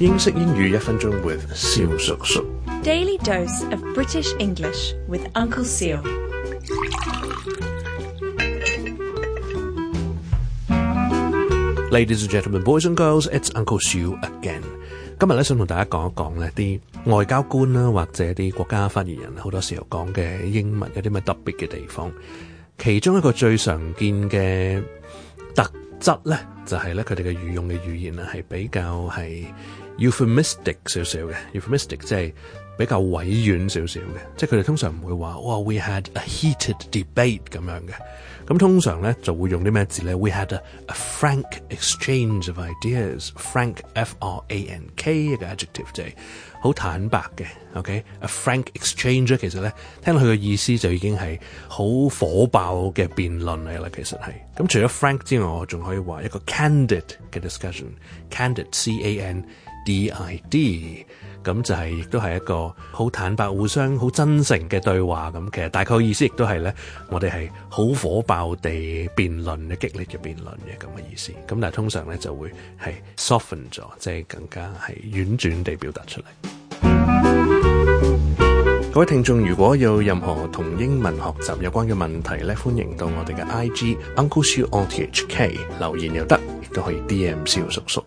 英式英语一分钟 with 肖叔叔。Daily dose of British English with Uncle s e a Ladies and gentlemen, boys and girls, it's Uncle s e again。今日想同大家讲一讲咧啲外交官啦，或者啲国家发言人，好多时候讲嘅英文有啲咩特别嘅地方。其中一个最常见嘅特。質咧就係咧，佢哋嘅語用嘅語言啊，係比較係 euphemistic 少少嘅，euphemistic 即係。比較委婉少少嘅，即係佢哋通常唔會話，哇，we had a heated debate 咁樣嘅。咁通常咧就會用啲咩字咧？we had a frank exchange of ideas，frank，f r a n k 一個 adjective 字，好坦白嘅，ok。a frank exchange 其實咧聽落去嘅意思就已經係好火爆嘅辯論嚟啦，其實係。咁除咗 frank 之外，我仲可以話一個 candid 嘅 discussion，candid，c a n d i d。咁就係亦都係一個好坦白、互相好真誠嘅對話咁。其實大概意思亦都係咧，我哋係好火爆地辯論嘅激烈嘅辯論嘅咁嘅意思。咁但係通常咧就會係 soften 咗，即係更加係婉轉地表達出嚟。各位聽眾如果有任何同英文學習有關嘅問題咧，歡迎到我哋嘅 IG Uncle s h o u O T H K 留言又得，亦都可以 D M 小叔叔。